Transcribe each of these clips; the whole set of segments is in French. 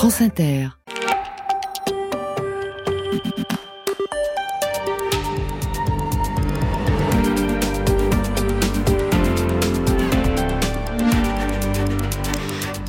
France Inter.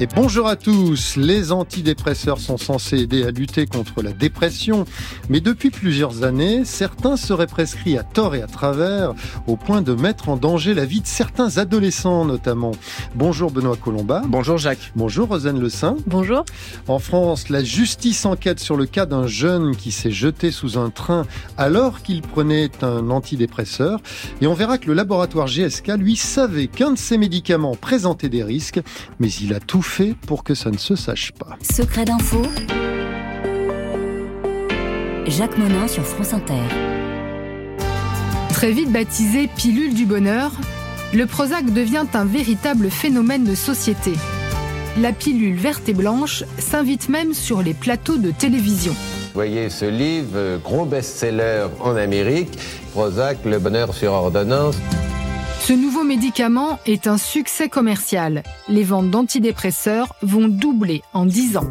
Et bonjour à tous. Les antidépresseurs sont censés aider à lutter contre la dépression, mais depuis plusieurs années, certains seraient prescrits à tort et à travers, au point de mettre en danger la vie de certains adolescents notamment. Bonjour Benoît Colomba. Bonjour Jacques. Bonjour Rosane Le Saint. Bonjour. En France, la justice enquête sur le cas d'un jeune qui s'est jeté sous un train alors qu'il prenait un antidépresseur. Et on verra que le laboratoire GSK, lui, savait qu'un de ces médicaments présentait des risques, mais il a tout fait pour que ça ne se sache pas. Secret d'info. Jacques Monin sur France Inter. Très vite baptisé pilule du bonheur, le Prozac devient un véritable phénomène de société. La pilule verte et blanche s'invite même sur les plateaux de télévision. Vous voyez ce livre, gros best-seller en Amérique, Prozac, le bonheur sur ordonnance. Ce nouveau médicament est un succès commercial. Les ventes d'antidépresseurs vont doubler en 10 ans.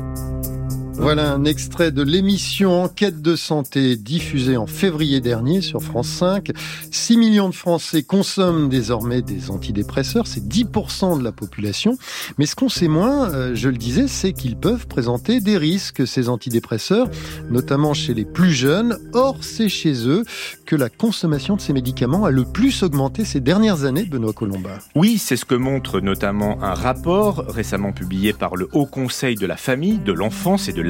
Voilà un extrait de l'émission Enquête de santé diffusée en février dernier sur France 5. 6 millions de Français consomment désormais des antidépresseurs, c'est 10% de la population. Mais ce qu'on sait moins, euh, je le disais, c'est qu'ils peuvent présenter des risques, ces antidépresseurs, notamment chez les plus jeunes. Or, c'est chez eux que la consommation de ces médicaments a le plus augmenté ces dernières années, Benoît Colomba. Oui, c'est ce que montre notamment un rapport récemment publié par le Haut Conseil de la famille, de l'enfance et de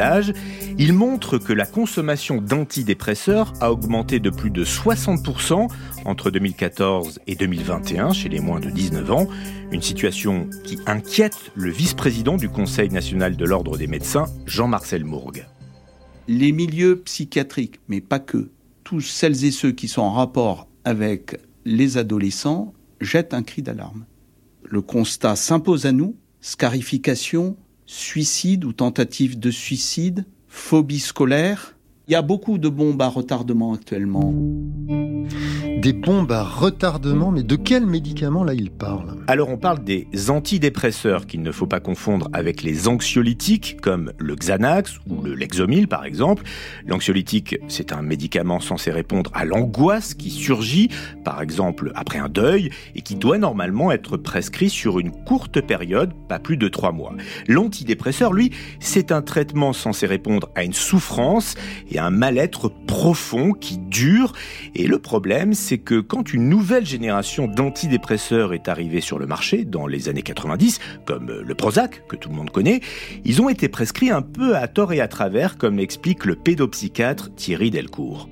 Il montre que la consommation d'antidépresseurs a augmenté de plus de 60% entre 2014 et 2021 chez les moins de 19 ans. Une situation qui inquiète le vice-président du Conseil national de l'Ordre des médecins, Jean-Marcel Mourgue. Les milieux psychiatriques, mais pas que, tous celles et ceux qui sont en rapport avec les adolescents jettent un cri d'alarme. Le constat s'impose à nous, scarification, suicide ou tentative de suicide, phobie scolaire. Il y a beaucoup de bombes à retardement actuellement. Des bombes à retardement, mais de quels médicaments là il parle? Alors on parle des antidépresseurs qu'il ne faut pas confondre avec les anxiolytiques comme le Xanax ou le Lexomil par exemple. L'anxiolytique, c'est un médicament censé répondre à l'angoisse qui surgit par exemple après un deuil et qui doit normalement être prescrit sur une courte période, pas plus de trois mois. L'antidépresseur, lui, c'est un traitement censé répondre à une souffrance et un mal-être profond qui dure et le problème c'est c'est que quand une nouvelle génération d'antidépresseurs est arrivée sur le marché dans les années 90, comme le Prozac, que tout le monde connaît, ils ont été prescrits un peu à tort et à travers, comme l'explique le pédopsychiatre Thierry Delcourt.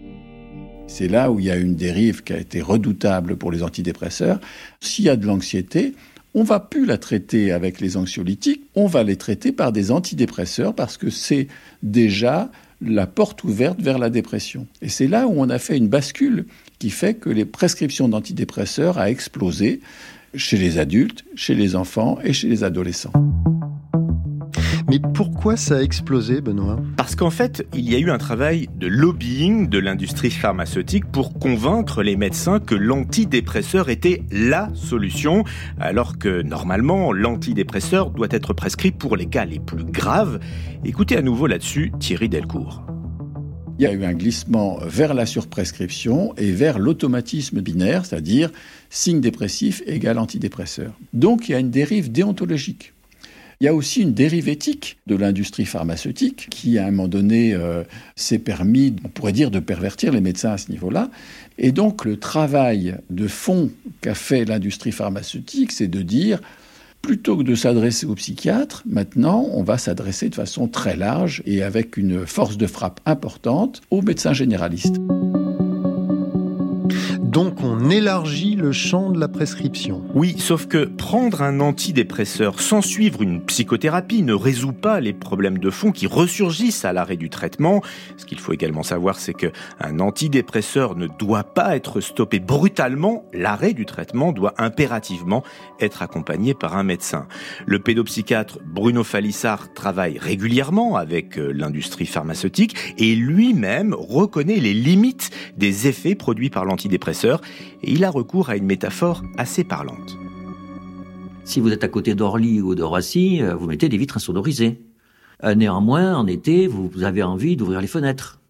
C'est là où il y a une dérive qui a été redoutable pour les antidépresseurs. S'il y a de l'anxiété, on va plus la traiter avec les anxiolytiques, on va les traiter par des antidépresseurs parce que c'est déjà la porte ouverte vers la dépression. Et c'est là où on a fait une bascule qui fait que les prescriptions d'antidépresseurs a explosé chez les adultes, chez les enfants et chez les adolescents. Mais pourquoi ça a explosé, Benoît? Parce qu'en fait, il y a eu un travail de lobbying de l'industrie pharmaceutique pour convaincre les médecins que l'antidépresseur était LA solution, alors que normalement, l'antidépresseur doit être prescrit pour les cas les plus graves. Écoutez à nouveau là-dessus Thierry Delcourt il y a eu un glissement vers la surprescription et vers l'automatisme binaire, c'est-à-dire signe dépressif égale antidépresseur. Donc il y a une dérive déontologique. Il y a aussi une dérive éthique de l'industrie pharmaceutique qui, à un moment donné, euh, s'est permis, on pourrait dire, de pervertir les médecins à ce niveau-là. Et donc, le travail de fond qu'a fait l'industrie pharmaceutique, c'est de dire, plutôt que de s'adresser aux psychiatres, maintenant, on va s'adresser de façon très large et avec une force de frappe importante aux médecins généralistes. Donc on élargit le champ de la prescription. Oui, sauf que prendre un antidépresseur sans suivre une psychothérapie ne résout pas les problèmes de fond qui ressurgissent à l'arrêt du traitement. Ce qu'il faut également savoir, c'est que un antidépresseur ne doit pas être stoppé brutalement. L'arrêt du traitement doit impérativement être accompagné par un médecin. Le pédopsychiatre Bruno Falissard travaille régulièrement avec euh, l'industrie pharmaceutique et lui-même reconnaît les limites des effets produits par l'antidépresseur et il a recours à une métaphore assez parlante. Si vous êtes à côté d'Orly ou de Roissy, euh, vous mettez des vitres insonorisées. Euh, néanmoins, en été, vous, avez envie d'ouvrir les fenêtres.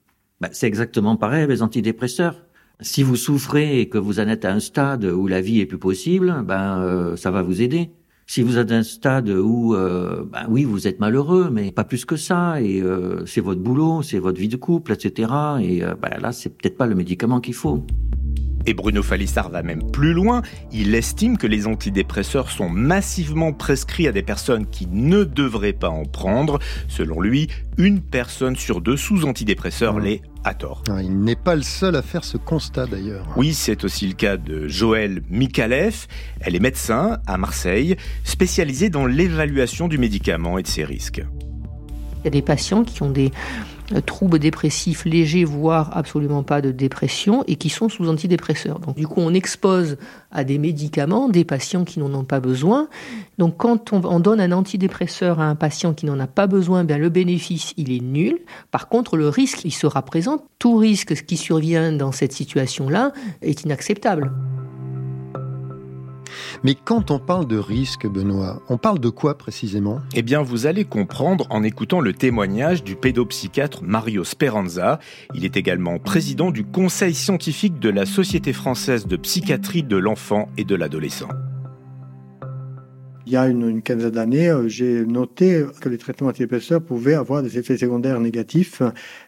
Ben, c'est exactement pareil avec les antidépresseurs. Si vous souffrez et que vous en êtes à un stade où la vie est plus possible, ben euh, ça va vous aider. Si vous êtes à un stade où, ben oui, vous êtes malheureux, mais pas plus que ça, et c'est votre boulot, c'est votre vie de couple, etc. Et ben là, c'est peut-être pas le médicament qu'il faut. Et Bruno Falissard va même plus loin. Il estime que les antidépresseurs sont massivement prescrits à des personnes qui ne devraient pas en prendre. Selon lui, une personne sur deux sous antidépresseurs mmh. l'est à tort. Ah, il n'est pas le seul à faire ce constat d'ailleurs. Oui, c'est aussi le cas de Joël Mikalev. Elle est médecin à Marseille, spécialisée dans l'évaluation du médicament et de ses risques. Il y a des patients qui ont des troubles dépressifs légers, voire absolument pas de dépression, et qui sont sous antidépresseurs. Donc du coup, on expose à des médicaments des patients qui n'en ont pas besoin. Donc quand on, donne un antidépresseur à un patient qui n'en a pas besoin, bien le bénéfice, il est nul. Par contre, le risque, il sera présent. Tout risque qui survient dans cette situation-là est inacceptable. Mais quand on parle de risque, Benoît, on parle de quoi précisément? Eh bien, vous allez comprendre en écoutant le témoignage du pédopsychiatre Mario Speranza. Il est également président du conseil scientifique de la Société française de psychiatrie de l'enfant et de l'adolescent il y a une, quinzaine d'années, euh, j'ai noté que les traitements antidépresseurs pouvaient avoir des effets secondaires négatifs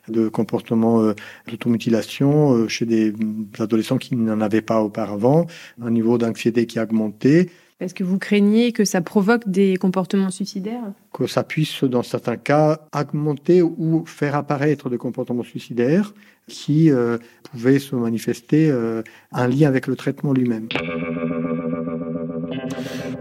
de comportement euh, d'automutilation euh, chez des adolescents qui n'en avaient pas auparavant, un niveau d'anxiété qui a augmenté. Est-ce que vous craignez que ça provoque des comportements suicidaires? Que ça puisse, dans certains cas, augmenter ou faire apparaître des comportements suicidaires qui pouvaient se manifester un lien avec le traitement lui-même?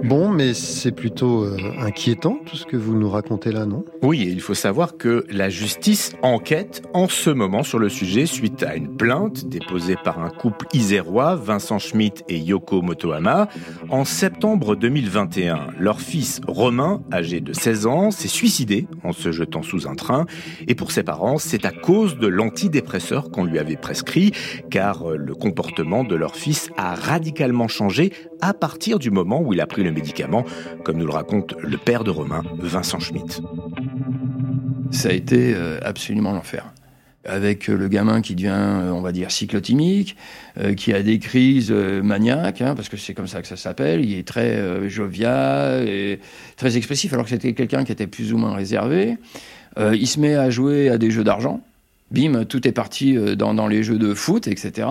Bon, mais c'est plutôt euh, inquiétant tout ce que vous nous racontez là, non? Oui, il faut savoir que la justice enquête en ce moment sur le sujet suite à une plainte déposée par un couple isérois, Vincent Schmitt et Yoko Motohama. En septembre 2021, leur fils Romain, âgé de 16 ans, s'est suicidé en se jetant sous un train. Et pour ses parents, c'est à cause de l'antidépresseur qu'on lui avait prescrit, car euh, le comportement de leur fils a radicalement changé à partir du moment où il a pris le médicament, comme nous le raconte le père de Romain, Vincent Schmitt. Ça a été euh, absolument l'enfer avec euh, le gamin qui devient, euh, on va dire, cyclotimique, qui a des crises maniaques, hein, parce que c'est comme ça que ça s'appelle. Il est très jovial et très expressif, alors que c'était quelqu'un qui était plus ou moins réservé. il se met à jouer à des jeux d'argent. Bim, tout est parti dans, les jeux de foot, etc.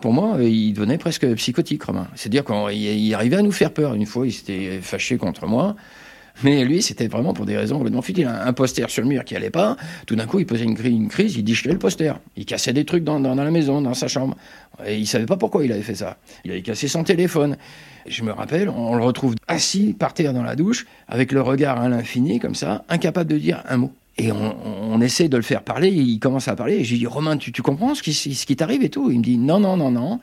Pour moi, il devenait presque psychotique, Romain. C'est-à-dire qu'il arrivait à nous faire peur. Une fois, il s'était fâché contre moi. Mais lui, c'était vraiment pour des raisons complètement futiles. Un poster sur le mur qui allait pas. Tout d'un coup, il posait une, une crise, il déchirait le poster. Il cassait des trucs dans, la maison, dans sa chambre. Et il savait pas pourquoi il avait fait ça. Il avait cassé son téléphone. Je me rappelle, on le retrouve assis par terre dans la douche, avec le regard à l'infini, comme ça, incapable de dire un mot. Et on, essaie de le faire parler, il commence à parler, et j'ai dit, Romain, tu, comprends ce qui, ce qui t'arrive et tout? Il me dit, non, non, non, non.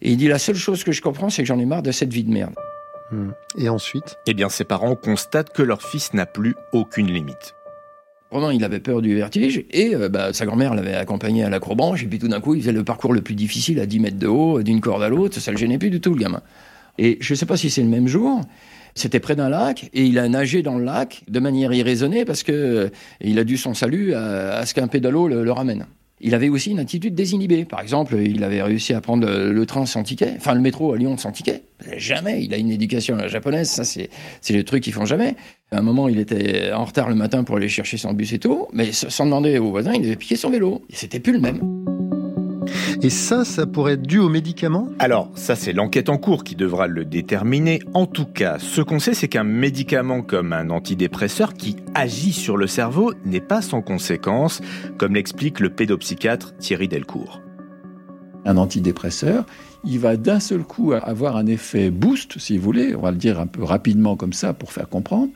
Et il dit, la seule chose que je comprends, c'est que j'en ai marre de cette vie de merde. Hmm. Et ensuite? Eh bien, ses parents constatent que leur fils n'a plus aucune limite. Romain, il avait peur du vertige, et euh, bah, sa grand-mère l'avait accompagné à l'acrobranche, et puis tout d'un coup, il faisait le parcours le plus difficile à 10 mètres de haut, d'une corde à l'autre, ça le gênait plus du tout, le gamin. Et je ne sais pas si c'est le même jour, c'était près d'un lac et il a nagé dans le lac de manière irraisonnée parce que euh, il a dû son salut à, ce qu'un pédalo le, ramène. Il avait aussi une attitude désinhibée. Par exemple, il avait réussi à prendre le train sans ticket, enfin le métro à Lyon sans ticket. Jamais. Il a une éducation japonaise, ça c'est c'est le truc qu'ils font jamais. À un moment, il était en retard le matin pour aller chercher son bus et tout, mais sans demander aux voisins, il avait piqué son vélo. Et c'était plus le même. Et ça, ça pourrait être dû aux médicaments? Alors, ça c'est l'enquête en cours qui devra le déterminer. En tout cas, ce qu'on sait, c'est qu'un médicament comme un antidépresseur qui agit sur le cerveau n'est pas sans conséquences, comme l'explique le pédopsychiatre Thierry Delcourt. Un antidépresseur, il va d'un seul coup avoir un effet boost, si vous voulez, on va le dire un peu rapidement comme ça pour faire comprendre.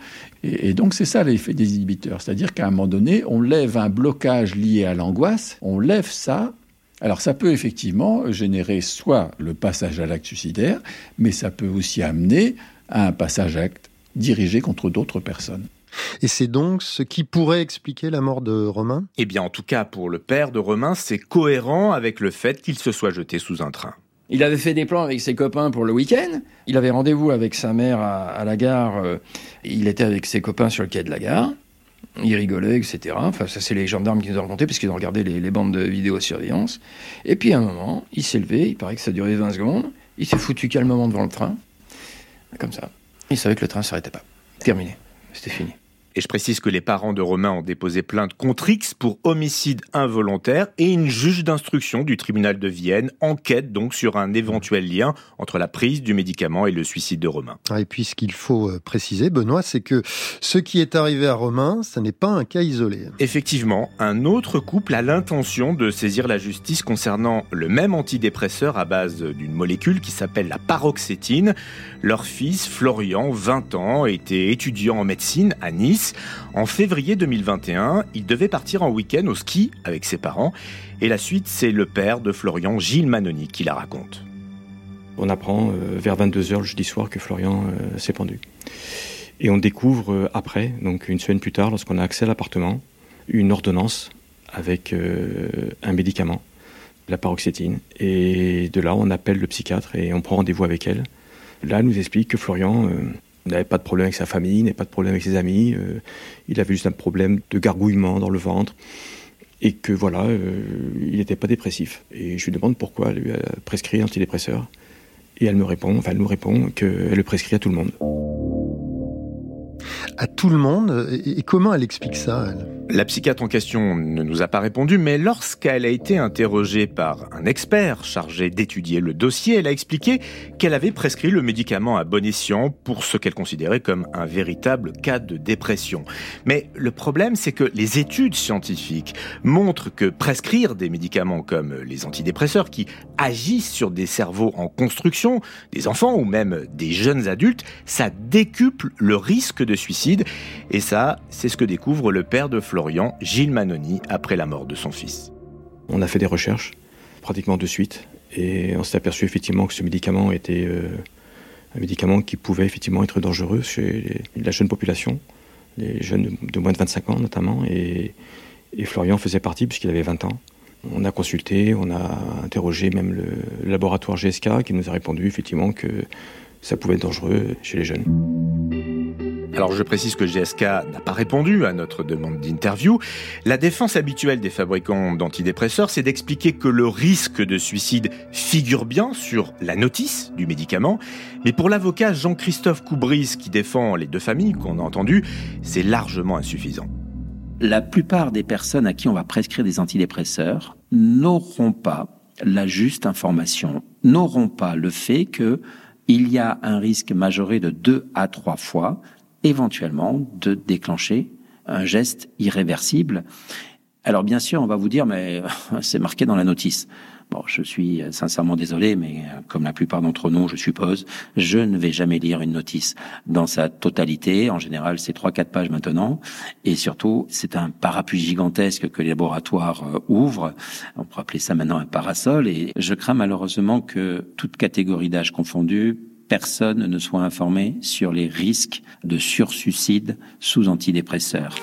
Et, et donc c'est ça l'effet des inhibiteurs, c'est-à-dire qu'à un moment donné, on lève un blocage lié à l'angoisse, on lève ça alors ça peut effectivement générer soit le passage à l'acte suicidaire, mais ça peut aussi amener à un passage à l'acte dirigé contre d'autres personnes. Et c'est donc ce qui pourrait expliquer la mort de Romain? Eh bien en tout cas pour le père de Romain, c'est cohérent avec le fait qu'il se soit jeté sous un train. Il avait fait des plans avec ses copains pour le week-end. Il avait rendez-vous avec sa mère à, la gare. Euh, il était avec ses copains sur le quai de la gare. Ils rigolaient, etc. Enfin, ça, c'est les gendarmes qui nous ont raconté, parce qu'ils ont regardé les, bandes de vidéosurveillance. Et puis, à un moment, il s'est levé, il paraît que ça a duré 20 secondes. Il s'est foutu calmement devant le train, comme ça. Il savait que le train ne s'arrêtait pas. Terminé. C'était fini. Et je précise que les parents de Romain ont déposé plainte contre X pour homicide involontaire et une juge d'instruction du tribunal de Vienne enquête donc sur un éventuel lien entre la prise du médicament et le suicide de Romain. Ah, et puis ce qu'il faut euh, préciser, Benoît, c'est que ce qui est arrivé à Romain, ce n'est pas un cas isolé. Effectivement, un autre couple a l'intention de saisir la justice concernant le même antidépresseur à base d'une molécule qui s'appelle la paroxétine. Leur fils, Florian, 20 ans, était étudiant en médecine à Nice en février 2021, il devait partir en week-end au ski avec ses parents. Et la suite, c'est le père de Florian, Gilles Manoni, qui la raconte. On apprend euh, vers 22h le jeudi soir que Florian euh, s'est pendu. Et on découvre euh, après, donc une semaine plus tard, lorsqu'on a accès à l'appartement, une ordonnance avec un médicament, la paroxétine. Et de là, on appelle le psychiatre et on prend rendez-vous avec elle. Là, elle nous explique que Florian il n'avait pas de problème avec sa famille, il n'avait pas de problème avec ses amis. Euh, il avait juste un problème de gargouillement dans le ventre. Et que voilà, euh, il n'était pas dépressif. Et je lui demande pourquoi elle lui a prescrit un antidépresseur. Et elle me répond, enfin elle nous répond qu'elle le prescrit à tout le monde à tout le monde. Et comment elle explique ça La psychiatre en question ne nous a pas répondu, mais lorsqu'elle a été interrogée par un expert chargé d'étudier le dossier, elle a expliqué qu'elle avait prescrit le médicament à bon escient pour ce qu'elle considérait comme un véritable cas de dépression. Mais le problème, c'est que les études scientifiques montrent que prescrire des médicaments comme les antidépresseurs qui agissent sur des cerveaux en construction, des enfants ou même des jeunes adultes, ça décuple le risque de suicide. Et ça, c'est ce que découvre le père de Florian, Gilles Manoni, après la mort de son fils. On a fait des recherches, pratiquement de suite, et on s'est aperçu effectivement que ce médicament était euh, un médicament qui pouvait effectivement être dangereux chez la jeune population, les jeunes de moins de 25 ans notamment, et, et Florian faisait partie puisqu'il avait 20 ans. On a consulté, on a interrogé même le laboratoire GSK qui nous a répondu effectivement que ça pouvait être dangereux chez les jeunes. Alors je précise que GSK n'a pas répondu à notre demande d'interview. La défense habituelle des fabricants d'antidépresseurs, c'est d'expliquer que le risque de suicide figure bien sur la notice du médicament. Mais pour l'avocat Jean-Christophe Coubris, qui défend les deux familles qu'on a entendues, c'est largement insuffisant. La plupart des personnes à qui on va prescrire des antidépresseurs n'auront pas la juste information, n'auront pas le fait que il y a un risque majoré de deux à trois fois éventuellement de déclencher un geste irréversible. Alors bien sûr, on va vous dire, mais c'est marqué dans la notice. Bon, je suis sincèrement désolé, mais comme la plupart d'entre nous, je suppose, je ne vais jamais lire une notice dans sa totalité. En général, c'est trois, quatre pages maintenant. Et surtout, c'est un parapluie gigantesque que les laboratoires euh, ouvrent. On pourrait appeler ça maintenant un parasol. Et je crains malheureusement que toute catégorie d'âge confondue, personne ne soit informé sur les risques de sursuicide sous antidépresseurs.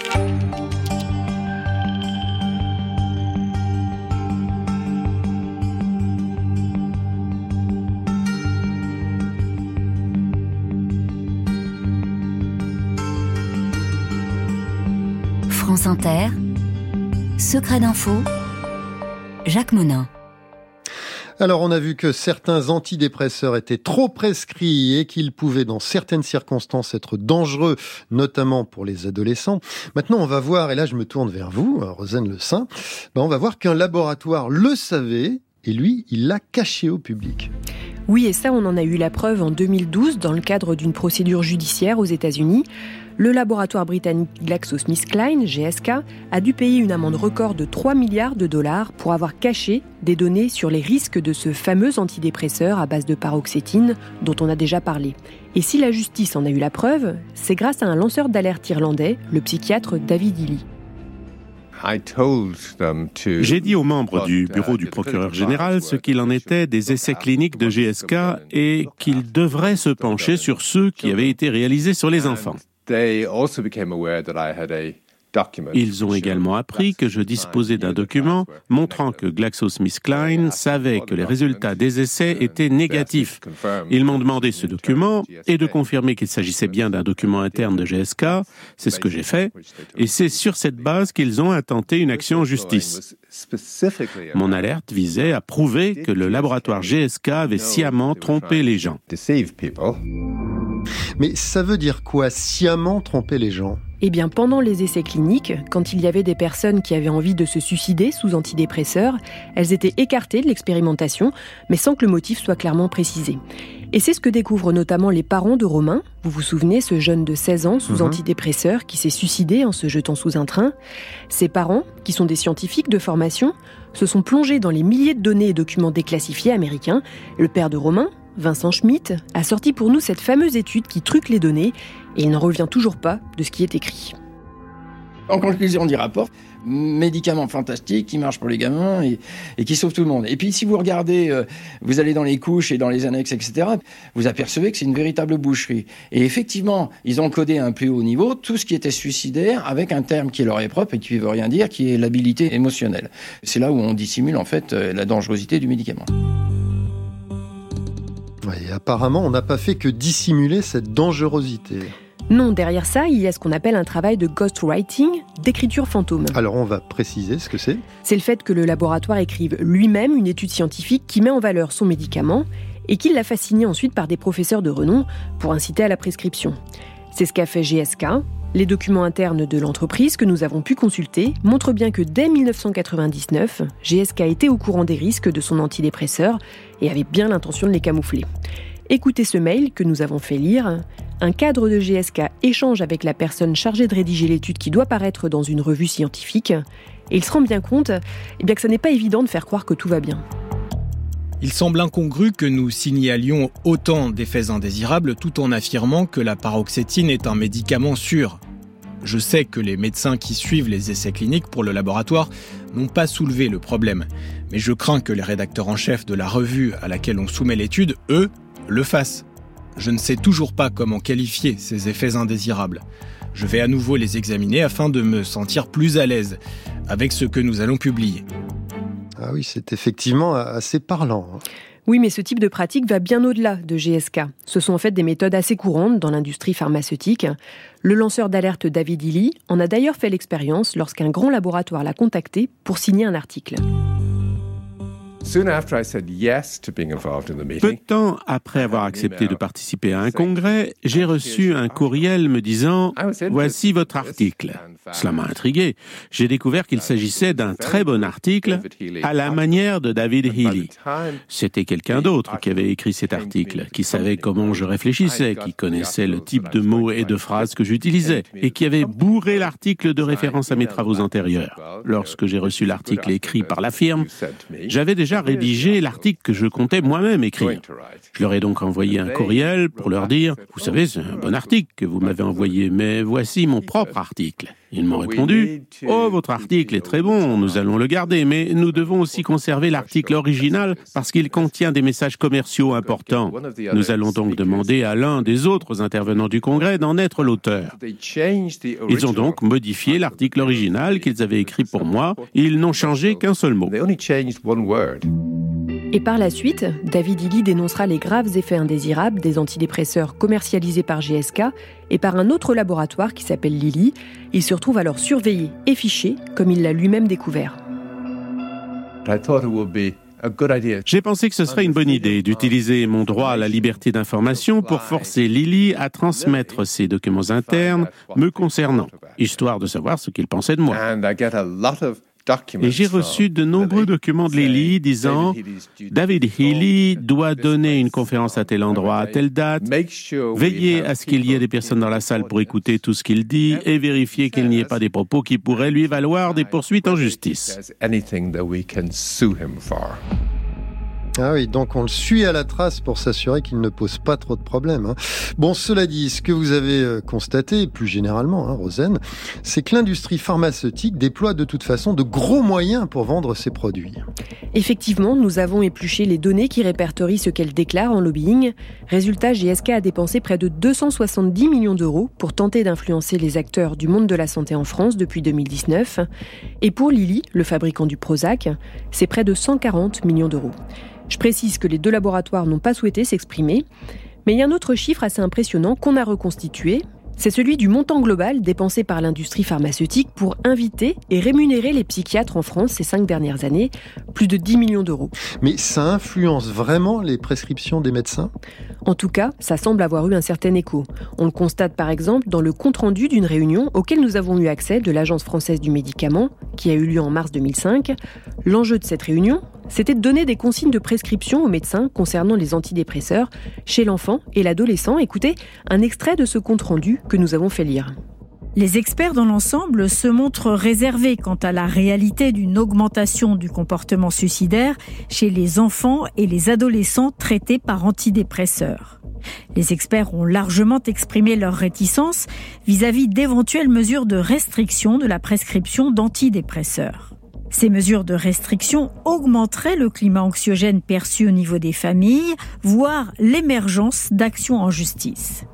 France Inter, Secret d'info, Jacques Monin. Alors on a vu que certains antidépresseurs étaient trop prescrits et qu'ils pouvaient dans certaines circonstances être dangereux, notamment pour les adolescents. Maintenant on va voir, et là je me tourne vers vous, Rosane Le Saint, ben, on va voir qu'un laboratoire le savait et lui, il l'a caché au public. Oui, et ça, on en a eu la preuve en 2012 dans le cadre d'une procédure judiciaire aux États-Unis. Le laboratoire britannique GlaxoSmithKline, GSK, a dû payer une amende record de 3 milliards de dollars pour avoir caché des données sur les risques de ce fameux antidépresseur à base de paroxétine dont on a déjà parlé. Et si la justice en a eu la preuve, c'est grâce à un lanceur d'alerte irlandais, le psychiatre David Ely. J'ai dit aux membres du bureau du procureur général ce qu'il en était des essais cliniques de GSK et qu'ils devraient se pencher sur ceux qui avaient été réalisés sur les enfants. they also became aware that I had a Ils ont également appris que je disposais d'un document montrant que GlaxoSmithKline savait que les résultats des essais étaient négatifs. Ils m'ont demandé ce document et de confirmer qu'il s'agissait bien d'un document interne de GSK. C'est ce que j'ai fait. Et c'est sur cette base qu'ils ont intenté une action en justice. Mon alerte visait à prouver que le laboratoire GSK avait sciemment trompé les gens. Mais ça veut dire quoi, sciemment tromper les gens? Eh bien, pendant les essais cliniques, quand il y avait des personnes qui avaient envie de se suicider sous antidépresseurs, elles étaient écartées de l'expérimentation, mais sans que le motif soit clairement précisé. Et c'est ce que découvrent notamment les parents de Romain. Vous vous souvenez, ce jeune de 16 ans sous mhm. antidépresseurs qui s'est suicidé en se jetant sous un train Ses parents, qui sont des scientifiques de formation, se sont plongés dans les milliers de données et documents déclassifiés américains. Le père de Romain, Vincent Schmitt, a sorti pour nous cette fameuse étude qui truque les données et il n'en revient toujours pas de ce qui est écrit. En conclusion du rapport, médicaments fantastiques qui marchent pour les gamins et, qui sauvent tout le monde. Et puis si vous regardez, euh, vous allez dans les couches et dans les annexes, etc., vous apercevez que c'est une véritable boucherie. Et effectivement, ils ont codé à un plus haut niveau tout ce qui était suicidaire avec un terme qui leur est propre et qui ne veut rien dire, qui est l'habilité émotionnelle. C'est là où on dissimule en fait euh, la dangerosité du médicament. Et apparemment, on n'a pas fait que dissimuler cette dangerosité. Non, derrière ça, il y a ce qu'on appelle un travail de ghostwriting, d'écriture fantôme. Alors on va préciser ce que c'est. C'est le fait que le laboratoire écrive lui-même une étude scientifique qui met en valeur son médicament et qu'il la signer ensuite par des professeurs de renom pour inciter à la prescription. C'est ce qu'a fait GSK. Les documents internes de l'entreprise que nous avons pu consulter montrent bien que dès 1999, GSK était au courant des risques de son antidépresseur et avait bien l'intention de les camoufler. Écoutez ce mail que nous avons fait lire. Un cadre de GSK échange avec la personne chargée de rédiger l'étude qui doit paraître dans une revue scientifique. Et il se rend bien compte eh que ce n'est pas évident de faire croire que tout va bien. Il semble incongru que nous signalions autant d'effets indésirables tout en affirmant que la paroxétine est un médicament sûr. Je sais que les médecins qui suivent les essais cliniques pour le laboratoire n'ont pas soulevé le problème, mais je crains que les rédacteurs en chef de la revue à laquelle on soumet l'étude, eux, le fasse. Je ne sais toujours pas comment qualifier ces effets indésirables. Je vais à nouveau les examiner afin de me sentir plus à l'aise avec ce que nous allons publier. Ah oui, c'est effectivement assez parlant. Hein. Oui, mais ce type de pratique va bien au-delà de GSK. Ce sont en fait des méthodes assez courantes dans l'industrie pharmaceutique. Le lanceur d'alerte David Illy en a d'ailleurs fait l'expérience lorsqu'un grand laboratoire l'a contacté pour signer un article. Peu de temps après avoir accepté de participer à un congrès, j'ai reçu un courriel me disant ⁇ Voici votre article ⁇ Cela m'a intrigué. J'ai découvert qu'il s'agissait d'un très bon article à la manière de David Healy. C'était quelqu'un d'autre qui avait écrit cet article, qui savait comment je réfléchissais, qui connaissait le type de mots et de phrases que j'utilisais, et qui avait bourré l'article de référence à mes travaux antérieurs. Lorsque j'ai reçu l'article écrit par la firme, j'avais déjà rédigé l'article que je comptais moi-même écrire. Je leur ai donc envoyé un courriel pour leur dire, vous savez, c'est un bon article que vous m'avez envoyé, mais voici mon propre article. Ils m'ont répondu Oh, votre article est très bon, nous allons le garder, mais nous devons aussi conserver l'article original parce qu'il contient des messages commerciaux importants. Nous allons donc demander à l'un des autres intervenants du Congrès d'en être l'auteur. Ils ont donc modifié l'article original qu'ils avaient écrit pour moi. Ils n'ont changé qu'un seul mot. Et par la suite, David Illy dénoncera les graves effets indésirables des antidépresseurs commercialisés par GSK et par un autre laboratoire qui s'appelle Lilly. Il se retrouve alors surveillé et fiché, comme il l'a lui-même découvert. J'ai pensé que ce serait une bonne idée d'utiliser mon droit à la liberté d'information pour forcer Lilly à transmettre ses documents internes me concernant, histoire de savoir ce qu'il pensait de moi. Et j'ai reçu de nombreux documents de Lily disant David Healy doit donner une conférence à tel endroit à telle date. Veillez à ce qu'il y ait des personnes dans la salle pour écouter tout ce qu'il dit et vérifier qu'il n'y ait pas des propos qui pourraient lui valoir des poursuites en justice. Ah oui, donc on le suit à la trace pour s'assurer qu'il ne pose pas trop de problèmes. Hein. Bon, cela dit, ce que vous avez euh, constaté, plus généralement, hein, Rosen, c'est que l'industrie pharmaceutique déploie de toute façon de gros moyens pour vendre ses produits. Effectivement, nous avons épluché les données qui répertorient ce qu'elle déclare en lobbying. Résultat, GSK a dépensé près de 270 millions d'euros pour tenter d'influencer les acteurs du monde de la santé en France depuis 2019. Et pour Lilly, le fabricant du Prozac, c'est près de 140 millions d'euros. Je précise que les deux laboratoires n'ont pas souhaité s'exprimer, mais il y a un autre chiffre assez impressionnant qu'on a reconstitué, c'est celui du montant global dépensé par l'industrie pharmaceutique pour inviter et rémunérer les psychiatres en France ces cinq dernières années, plus de 10 millions d'euros. Mais ça influence vraiment les prescriptions des médecins? En tout cas, ça semble avoir eu un certain écho. On le constate par exemple dans le compte-rendu d'une réunion auquel nous avons eu accès de l'Agence française du médicament, qui a eu lieu en mars 2005. L'enjeu de cette réunion, c'était de donner des consignes de prescription aux médecins concernant les antidépresseurs chez l'enfant et l'adolescent. Écoutez un extrait de ce compte-rendu que nous avons fait lire. Les experts dans l'ensemble se montrent réservés quant à la réalité d'une augmentation du comportement suicidaire chez les enfants et les adolescents traités par antidépresseurs. Les experts ont largement exprimé leur réticence vis-à-vis d'éventuelles mesures de restriction de la prescription d'antidépresseurs. Ces mesures de restriction augmenteraient le climat anxiogène perçu au niveau des familles, voire l'émergence d'actions en justice.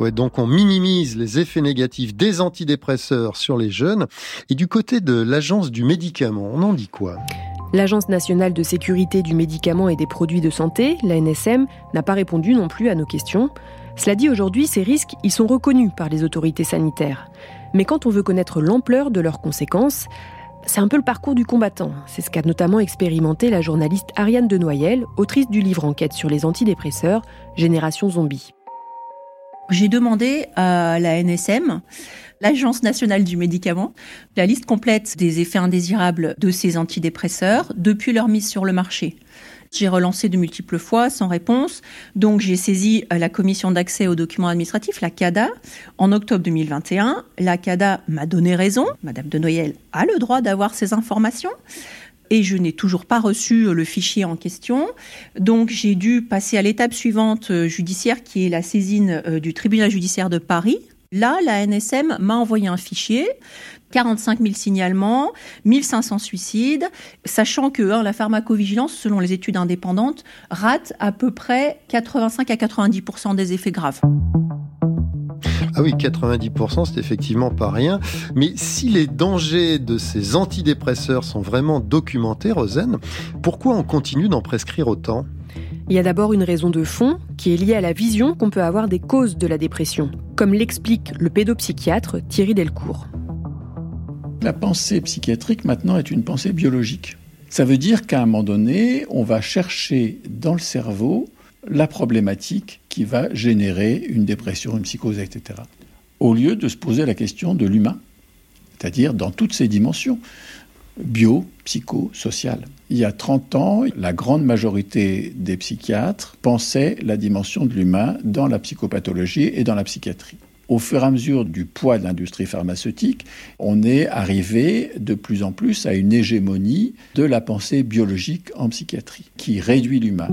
Donc on minimise les effets négatifs des antidépresseurs sur les jeunes. Et du côté de l'agence du médicament, on en dit quoi? L'Agence nationale de sécurité du médicament et des produits de santé, la NSM, n'a pas répondu non plus à nos questions. Cela dit, aujourd'hui, ces risques, ils sont reconnus par les autorités sanitaires. Mais quand on veut connaître l'ampleur de leurs conséquences, c'est un peu le parcours du combattant. C'est ce qu'a notamment expérimenté la journaliste Ariane de Noyel, autrice du livre Enquête sur les antidépresseurs, Génération Zombie. J'ai demandé à la NSM, l'Agence nationale du médicament, la liste complète des effets indésirables de ces antidépresseurs depuis leur mise sur le marché. J'ai relancé de multiples fois sans réponse. Donc j'ai saisi la commission d'accès aux documents administratifs, la CADA, en octobre 2021. La CADA m'a donné raison. Madame de Noël a le droit d'avoir ces informations et je n'ai toujours pas reçu le fichier en question. Donc j'ai dû passer à l'étape suivante euh, judiciaire qui est la saisine euh, du tribunal judiciaire de Paris. Là, la NSM m'a envoyé un fichier 45 000 signalements, 1500 suicides, sachant que la pharmacovigilance, selon les études indépendantes, rate à peu près 85 à 90% des effets graves. Ah oui, 90%, c'est effectivement pas rien. Mais si les dangers de ces antidépresseurs sont vraiment documentés, Rosen, pourquoi on continue d'en prescrire autant? Il y a d'abord une raison de fond qui est liée à la vision qu'on peut avoir des causes de la dépression, comme l'explique le pédopsychiatre Thierry Delcourt. La pensée psychiatrique maintenant est une pensée biologique. Ça veut dire qu'à un moment donné, on va chercher dans le cerveau la problématique qui va générer une dépression, une psychose, etc. Au lieu de se poser la question de l'humain, c'est-à-dire dans toutes ses dimensions, bio, psycho, sociales. Il y a 30 ans, la grande majorité des psychiatres pensaient la dimension de l'humain dans la psychopathologie et dans la psychiatrie au fur et à mesure du poids de l'industrie pharmaceutique, on est arrivé de plus en plus à une hégémonie de la pensée biologique en psychiatrie, qui réduit l'humain.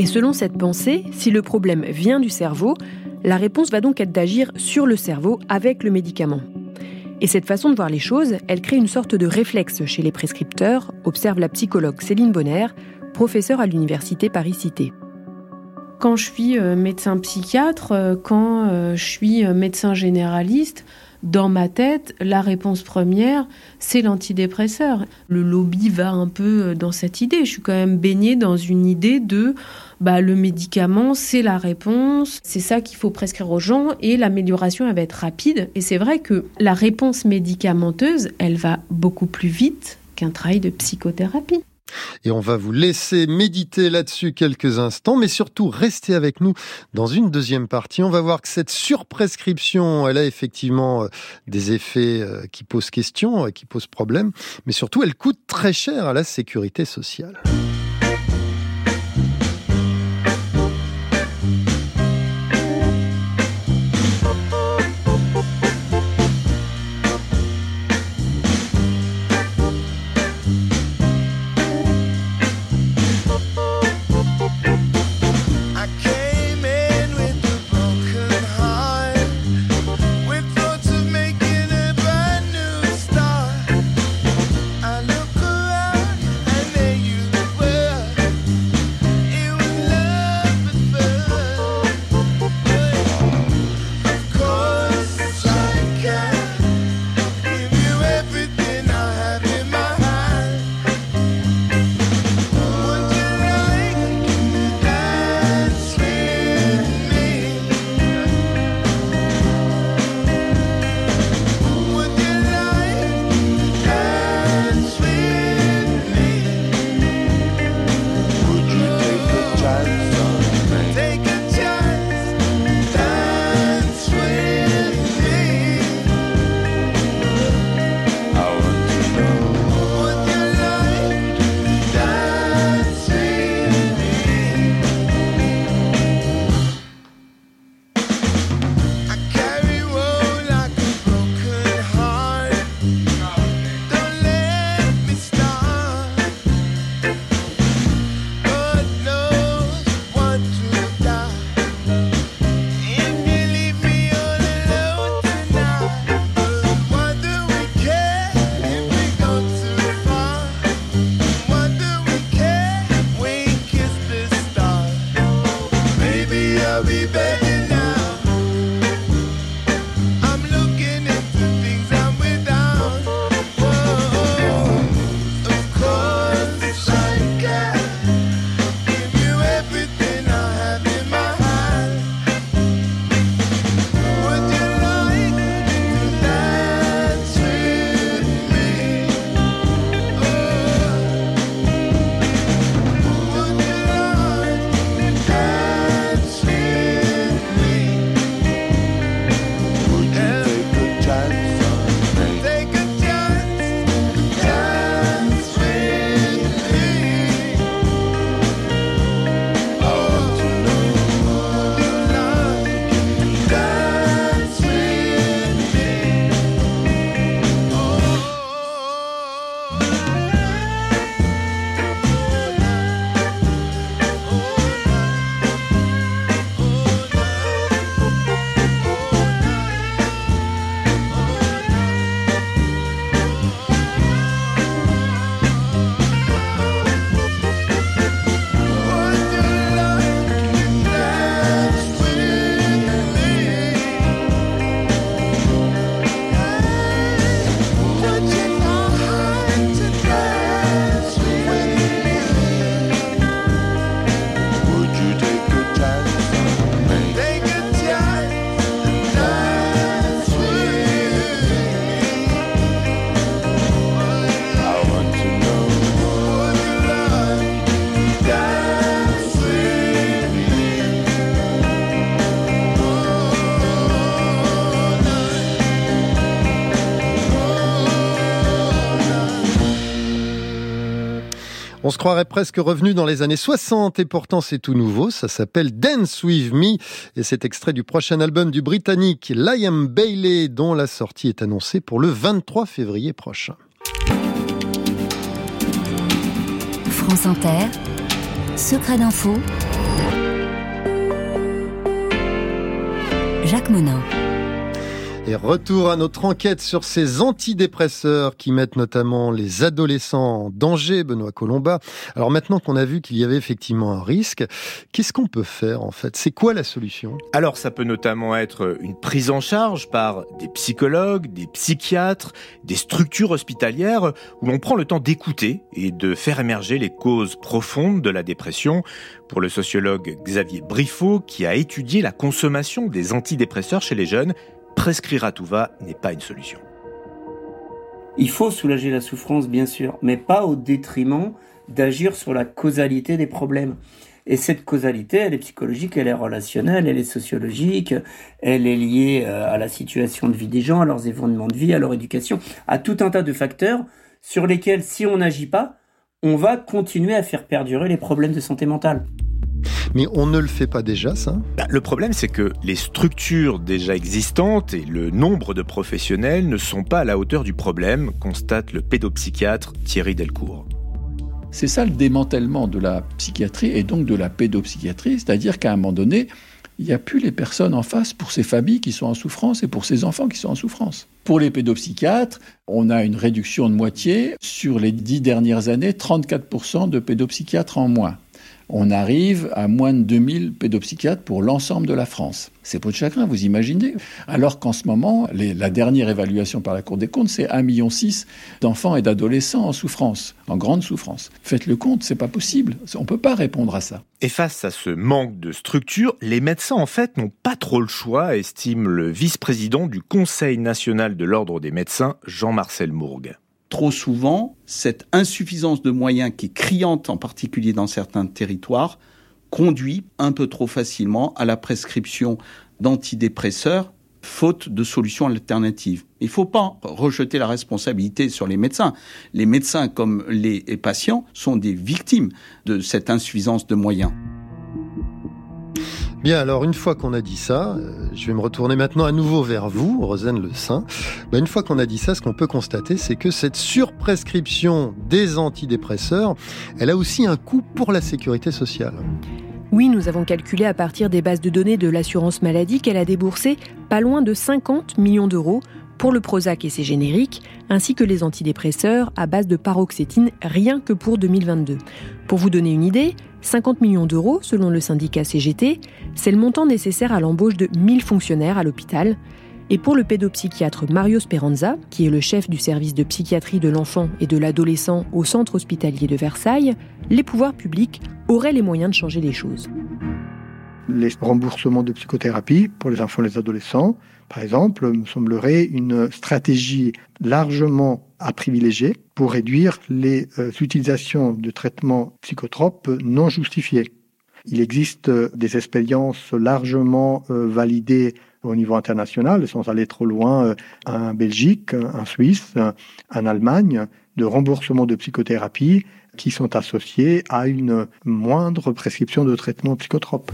Et selon cette pensée, si le problème vient du cerveau, la réponse va donc être d'agir sur le cerveau avec le médicament. Et cette façon de voir les choses, elle crée une sorte de réflexe chez les prescripteurs, observe la psychologue Céline Bonner, professeure à l'université Paris-Cité quand je suis euh, médecin psychiatre, euh, quand euh, je suis médecin généraliste, dans ma tête, la réponse première, c'est l'antidépresseur. Le lobby va un peu dans cette idée. Je suis quand même baignée dans une idée de bah, le médicament, c'est la réponse, c'est ça qu'il faut prescrire aux gens et l'amélioration, va être rapide. Et c'est vrai que la réponse médicamenteuse, elle va beaucoup plus vite qu'un travail de psychothérapie. Et on va vous laisser méditer là-dessus quelques instants, mais surtout rester avec nous dans une deuxième partie. On va voir que cette surprescription, elle a effectivement euh, des effets euh, qui posent question, qui posent problème, mais surtout elle coûte très cher à la sécurité sociale. Croirait presque revenu dans les années 60 et pourtant c'est tout nouveau. Ça s'appelle Dance With Me et c'est extrait du prochain album du Britannique Liam Bailey dont la sortie est annoncée pour le 23 février prochain. France Inter, Secret d'info, Jacques Monin. Et retour à notre enquête sur ces antidépresseurs qui mettent notamment les adolescents en danger, Benoît Colomba. Alors maintenant qu'on a vu qu'il y avait effectivement un risque, qu'est-ce qu'on peut faire en fait? C'est quoi la solution? Alors ça peut notamment être une prise en charge par des psychologues, des psychiatres, des structures hospitalières où l'on prend le temps d'écouter et de faire émerger les causes profondes de la dépression. Pour le sociologue Xavier Briffaut, qui a étudié la consommation des antidépresseurs chez les jeunes, prescrire à tout va n'est pas une solution. Il faut soulager la souffrance, bien sûr, mais pas au détriment d'agir sur la causalité des problèmes. Et cette causalité, elle est psychologique, elle est relationnelle, elle est sociologique, elle est liée euh, à la situation de vie des gens, à leurs événements de vie, à leur éducation, à tout un tas de facteurs sur lesquels, si on n'agit pas, on va continuer à faire perdurer les problèmes de santé mentale. Mais on ne le fait pas déjà, ça bah, Le problème, c'est que les structures déjà existantes et le nombre de professionnels ne sont pas à la hauteur du problème, constate le pédopsychiatre Thierry Delcourt. C'est ça le démantèlement de la psychiatrie et donc de la pédopsychiatrie, c'est-à-dire qu'à un moment donné, il n'y a plus les personnes en face pour ces familles qui sont en souffrance et pour ces enfants qui sont en souffrance. Pour les pédopsychiatres, on a une réduction de moitié. Sur les dix dernières années, 34% de pédopsychiatres en moins on arrive à moins de 2000 pédopsychiatres pour l'ensemble de la France. C'est pas de chagrin, vous imaginez Alors qu'en ce moment, la dernière évaluation par la Cour des comptes, c'est 1,6 million d'enfants et d'adolescents en souffrance, en grande souffrance. Faites le compte, c'est pas possible. On peut pas répondre à ça. Et face à ce manque de structure, les médecins, en fait, n'ont pas trop le choix, estime le vice-président du Conseil national de l'Ordre des médecins, Jean-Marcel Mourgue trop souvent, cette insuffisance de moyens qui est criante, en particulier dans certains territoires, conduit un peu trop facilement à la prescription d'antidépresseurs, faute de solutions alternatives. Il ne faut pas rejeter la responsabilité sur les médecins. Les médecins, comme les patients, sont des victimes de cette insuffisance de moyens. Bien, alors une fois qu'on a dit ça, euh, je vais me retourner maintenant à nouveau vers vous, Rosane Le Saint. Ben, une fois qu'on a dit ça, ce qu'on peut constater, c'est que cette surprescription des antidépresseurs, elle a aussi un coût pour la sécurité sociale. Oui, nous avons calculé à partir des bases de données de l'assurance maladie qu'elle a déboursé pas loin de 50 millions d'euros pour le Prozac et ses génériques, ainsi que les antidépresseurs à base de paroxétine rien que pour 2022. Pour vous donner une idée, 50 millions d'euros, selon le syndicat CGT, c'est le montant nécessaire à l'embauche de 1000 fonctionnaires à l'hôpital. Et pour le pédopsychiatre Mario Speranza, qui est le chef du service de psychiatrie de l'enfant et de l'adolescent au centre hospitalier de Versailles, les pouvoirs publics auraient les moyens de changer les choses. Les remboursements de psychothérapie pour les enfants et les adolescents, par exemple, me semblerait une stratégie largement à privilégier pour réduire les euh, utilisations de traitements psychotropes non justifiés. Il existe euh, des expériences largement euh, validées au niveau international, sans aller trop loin, en Belgique, en Suisse, en Allemagne, de remboursement de psychothérapie qui sont associés à une moindre prescription de traitements psychotropes.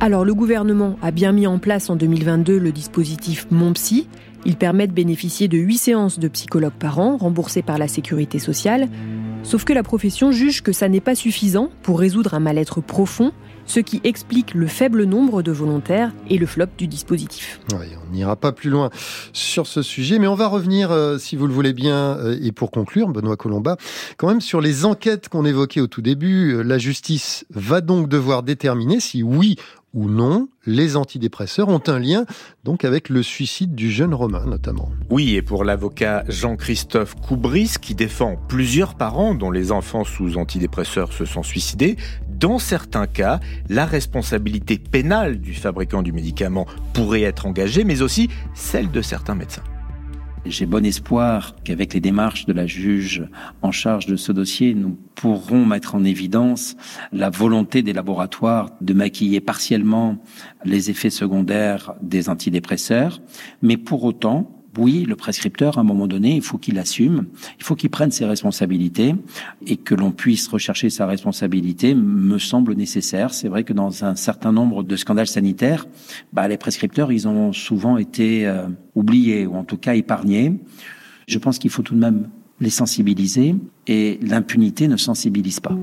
Alors le gouvernement a bien mis en place en 2022 le dispositif Mon Psy. Il permet de bénéficier de 8 séances de psychologue par an, remboursées par la sécurité sociale. Sauf que la profession juge que ça n'est pas suffisant pour résoudre un mal-être profond, ce qui explique le faible nombre de volontaires et le flop du dispositif. on n'ira pas plus loin sur ce sujet, mais on va revenir, euh, si vous le voulez bien, euh, et pour conclure, Benoît Colomba, quand même sur les enquêtes qu'on évoquait au tout début. Euh, la justice va donc devoir déterminer si oui ou non, les antidépresseurs ont un lien donc avec le suicide du jeune Romain notamment. Oui, et pour l'avocat Jean-Christophe Coubris qui défend plusieurs parents dont les enfants sous antidépresseurs se sont suicidés, dans certains cas, la responsabilité pénale du fabricant du médicament pourrait être engagée, mais aussi celle de certains médecins. J'ai bon espoir qu'avec les démarches de la juge en charge de ce dossier, nous pourrons mettre en évidence la volonté des laboratoires de maquiller partiellement les effets secondaires des antidépresseurs, mais pour autant, oui, le prescripteur, à un moment donné, il faut qu'il assume, il faut qu'il prenne ses responsabilités et que l'on puisse rechercher sa responsabilité me semble nécessaire. C'est vrai que dans un certain nombre de scandales sanitaires, bah, les prescripteurs, ils ont souvent été euh, oubliés ou en tout cas épargnés. Je pense qu'il faut tout de même les sensibiliser et l'impunité ne sensibilise pas.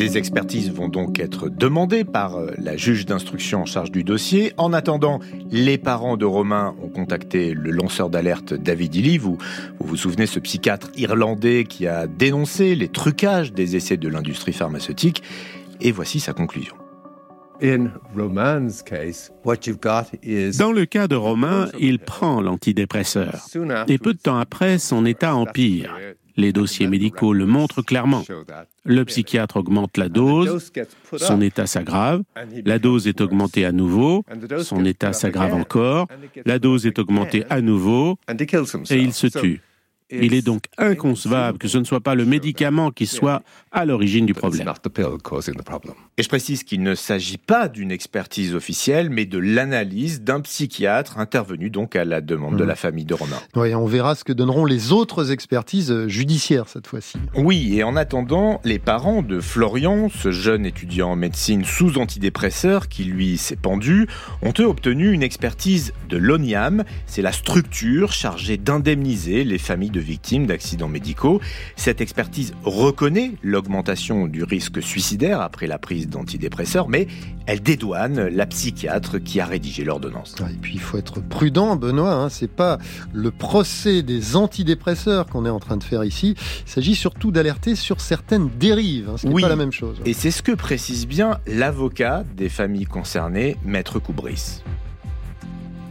Des expertises vont donc être demandées par euh, la juge d'instruction en charge du dossier. En attendant, les parents de Romain ont contacté le lanceur d'alerte David Illy. Vous, vous vous souvenez, ce psychiatre irlandais qui a dénoncé les trucages des essais de l'industrie pharmaceutique. Et voici sa conclusion. Dans le cas de Romain, il prend l'antidépresseur. Et peu de temps après, son état empire. Les dossiers médicaux le montrent clairement. Le psychiatre augmente la dose, son état s'aggrave, la dose est augmentée à nouveau, son état s'aggrave encore, la dose est augmentée à nouveau, et il se tue. Il est donc inconcevable que ce ne soit pas le médicament qui soit à l'origine du problème. Et je précise qu'il ne s'agit pas d'une expertise officielle, mais de l'analyse d'un psychiatre intervenu donc à la demande de Mmh. la famille de Romain. Oui, on verra ce que donneront les autres expertises euh, judiciaires cette fois-ci. Oui, et en attendant, les parents de Florian, ce jeune étudiant en médecine sous antidépresseur qui lui s'est pendu, ont eux obtenu une expertise de l'ONIAM. C'est la structure chargée d'indemniser les familles de victimes d'accidents médicaux. Cette expertise reconnaît l'augmentation du risque suicidaire après la prise d'antidépresseurs, mais elle dédouane la psychiatre qui a rédigé l'ordonnance. Et puis il faut être prudent, Benoît. Hein, c'est pas le procès des antidépresseurs qu'on est en train de faire ici. Il s'agit surtout d'alerter sur certaines dérives. Hein, ce qui n'est pas la même chose. Et c'est ce que précise bien l'avocat des familles concernées, Maître Coubris.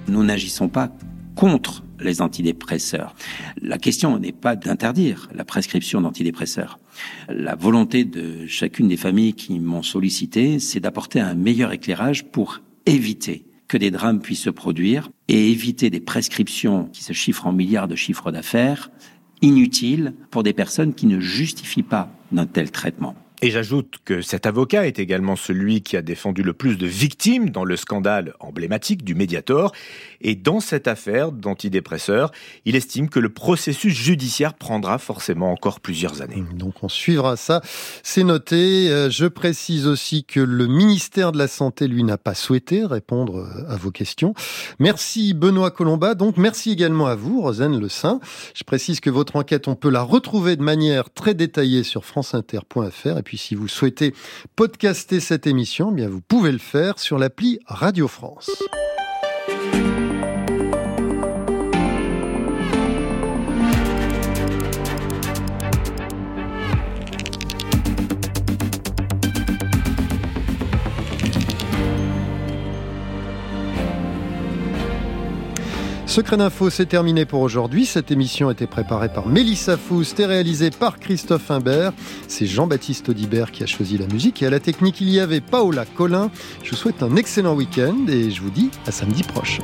Nous n'agissons pas contre les antidépresseurs. La question n'est pas d'interdire la prescription d'antidépresseurs. La volonté de chacune des familles qui m'ont sollicité, c'est d'apporter un meilleur éclairage pour éviter que des drames puissent se produire et éviter des prescriptions qui se chiffrent en milliards de chiffres d'affaires inutiles pour des personnes qui ne justifient pas d'un tel traitement. Et j'ajoute que cet avocat est également celui qui a défendu le plus de victimes dans le scandale emblématique du Mediator. Et dans cette affaire d'antidépresseurs, il estime que le processus judiciaire prendra forcément encore plusieurs années. Donc on suivra ça. C'est noté. Euh, Je précise aussi que le ministère de la Santé, lui, n'a pas souhaité répondre euh, à vos questions. Merci Benoît Colomba. Donc merci également à vous, Rosane Le Saint. Je précise que votre enquête, on peut la retrouver de manière très détaillée sur franceinter.fr. Et puis si vous souhaitez podcaster cette émission, eh vous pouvez le faire sur l'appli Radio France. Secret d'info, c'est terminé pour aujourd'hui. Cette émission a été préparée par Mélissa Foust et réalisée par Christophe Imbert. C'est Jean-Baptiste Audibert qui a choisi la musique et à la technique, il y avait Paola Collin. Je vous souhaite un excellent week-end et je vous dis à samedi prochain.